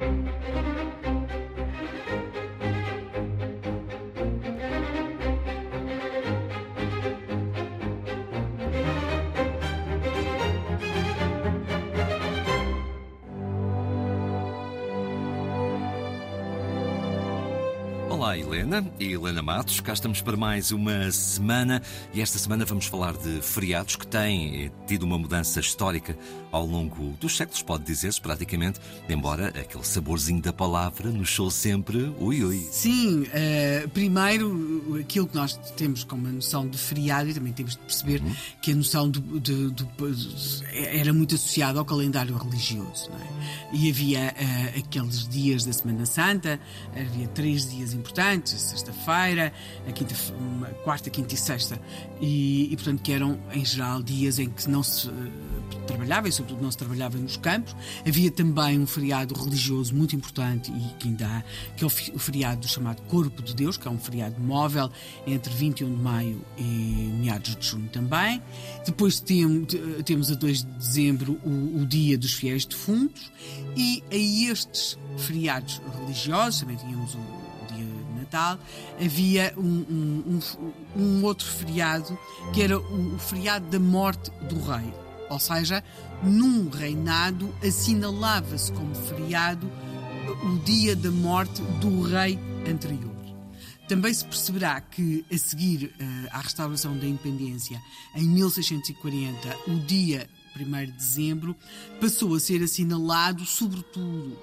Thank you. Olá, Helena e Helena Matos. Cá estamos para mais uma semana e esta semana vamos falar de feriados que têm eh, tido uma mudança histórica ao longo dos séculos, pode dizer-se praticamente, embora aquele saborzinho da palavra nos show sempre ui ui. Sim, uh, primeiro aquilo que nós temos como a noção de feriado e também temos de perceber uhum. que a noção de, de, de, de, era muito associada ao calendário religioso. É? E havia uh, aqueles dias da Semana Santa, havia três dias importantes importantes, sexta-feira, a quinta, quarta, quinta e sexta, e, e, portanto que eram em geral dias em que não se uh, trabalhava e sobretudo não se trabalhava nos campos. Havia também um feriado religioso muito importante e que ainda há, que é o, o feriado chamado Corpo de Deus, que é um feriado móvel entre 21 de maio e meados de junho também. Depois tem, temos a 2 de dezembro o, o dia dos fiéis defuntos e a estes feriados religiosos também tínhamos o Natal, havia um, um, um, outro feriado que era o, o feriado da morte do rei. Ou seja, num reinado assinalava-se como feriado o dia da morte do rei anterior. Também se perceberá que, a seguir uh, à restauração da independência, em 1640, o dia 1 de dezembro, passou a ser assinalado, sobretudo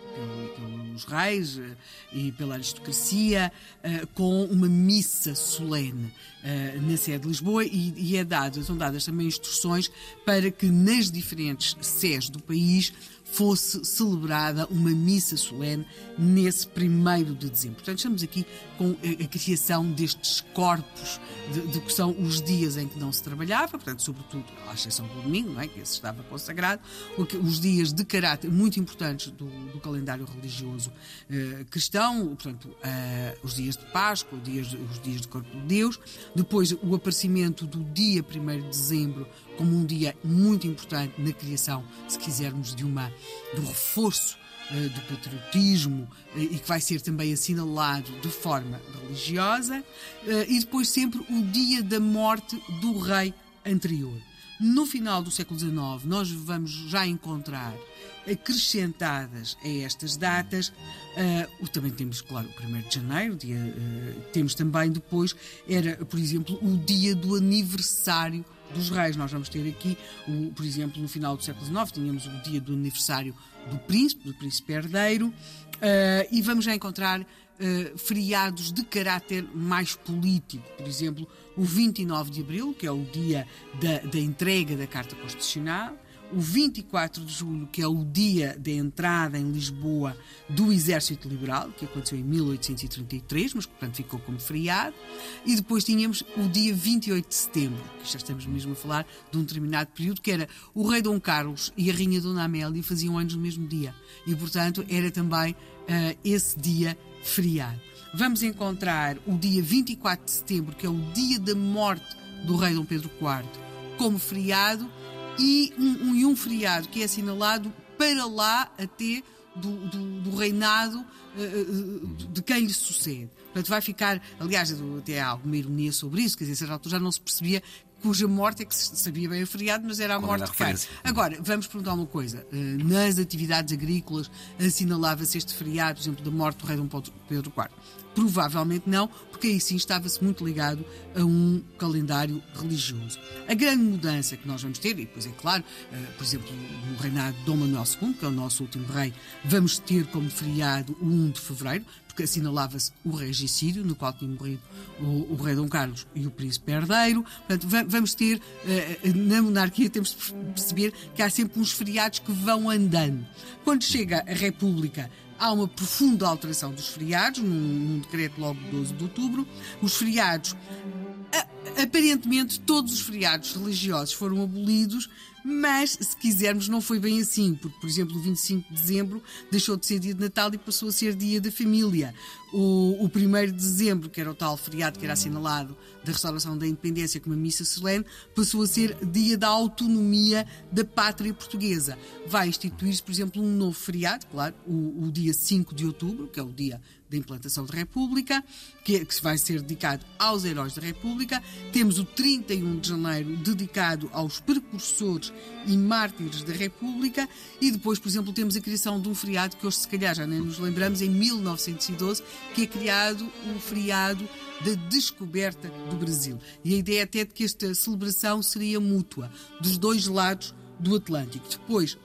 pelos reis eh, e pela aristocracia, eh, com uma missa solene eh, na sede de Lisboa e é dado, são dadas também instruções para que nas diferentes sedes do país fosse celebrada uma missa solene nesse primeiro de dezembro. Portanto, estamos aqui com a, criação destes corpos de, de, que são os dias em que não se trabalhava, portanto, sobretudo, à exceção do domingo, não é? que esse estava consagrado, os dias de caráter muito importantes do, do calendário religioso eh, cristão, portanto, eh, os dias de Páscoa, os dias, os dias Corpo de Deus, depois o aparecimento do dia 1 de dezembro como um dia muito importante na criação, se quisermos, de uma do reforço uh, do patriotismo uh, e que vai ser também assinalado de forma religiosa, uh, e depois sempre o dia da morte do rei anterior. No final do século XIX, nós vamos já encontrar acrescentadas a estas datas, uh, também temos, claro, o 1 de janeiro, dia, uh, temos também depois, era, por exemplo, o dia do aniversário dos reis. Nós vamos ter aqui, o, por exemplo, no final do século XIX, tínhamos o dia do aniversário do príncipe, do príncipe herdeiro, uh, e vamos já encontrar uh, feriados de caráter mais político. Por exemplo, o 29 de abril, que é o dia da, da entrega da Carta Constitucional, o 24 de julho, que é o dia da entrada em Lisboa do Exército Liberal, que aconteceu em 1833, mas que portanto ficou como feriado, e depois tínhamos o dia 28 de setembro, que já estamos mesmo a falar de um determinado período, que era o rei Dom Carlos e a rainha Dona Amélia faziam anos no mesmo dia, e portanto era também uh, esse dia feriado. Vamos encontrar o dia 24 de setembro, que é o dia da morte do rei Dom Pedro IV, como feriado e um, um, e um feriado que é assinalado para lá até do, do, do reinado uh, de quem lhe sucede. Portanto, vai ficar, aliás, até há alguma ironia sobre isso, quer dizer, a certa altura já não se percebia cuja morte é que se sabia bem o feriado, mas era a Qual morte de quem. Agora, vamos perguntar uma coisa. Nas atividades agrícolas assinalava-se este feriado, por exemplo, da morte do rei Dom Pedro IV? Provavelmente não, porque aí sim estava-se muito ligado a um calendário religioso. A grande mudança que nós vamos ter, e depois é claro, uh, por exemplo, no reinado de Dom Manuel II, que é o nosso último rei, vamos ter como feriado o 1 de fevereiro, porque assinalava-se o regicídio, no qual tinha morrido o, o, rei Dom Carlos e o príncipe herdeiro. Portanto, vamos ter, uh, na monarquia, temos de perceber que há sempre uns feriados que vão andando. Quando chega a República, há uma profunda alteração dos feriados, num, num decreto logo de 12 de outubro. Os feriados, aparentemente, todos os feriados religiosos foram abolidos, Mas, se quisermos, não foi bem assim, porque, por exemplo, o 25 de dezembro deixou de ser dia de Natal e passou a ser dia da família. O, o 1 de dezembro, que era o tal feriado que era assinalado da restauração da independência como uma missa solene, passou a ser dia da autonomia da pátria portuguesa. Vai instituir-se, por exemplo, um novo feriado, claro, o, o dia 5 de outubro, que é o dia da implantação da República, que, é, que vai ser dedicado aos heróis da República. Temos o 31 de janeiro dedicado aos precursores e mártires da República. E depois, por exemplo, temos a criação de um feriado que hoje, se calhar, já nem nos lembramos, em 1912, que é criado o feriado da descoberta do Brasil. E a ideia até de que esta celebração seria mútua, dos dois lados do Atlântico. Depois,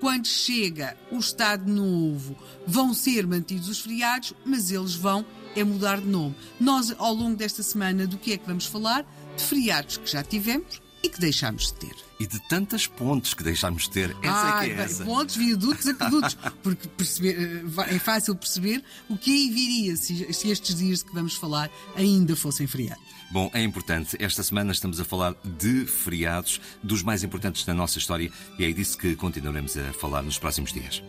quando chega o Estado Novo, vão ser mantidos os feriados, mas eles vão é mudar de nome. Nós, ao longo desta semana, do que é que vamos falar? De feriados que já tivemos e que deixámos de ter. E de tantas pontes que deixámos de ter. Essa ah, é que é essa. Pontes, viadutos, aquedutos. Porque perceber, eh, é fácil perceber o que aí viria se, se estes dias que vamos falar ainda fossem feriados. Bom, é importante. Esta semana estamos a falar de feriados, dos mais importantes da nossa história, e é disso que continuaremos a falar nos próximos dias.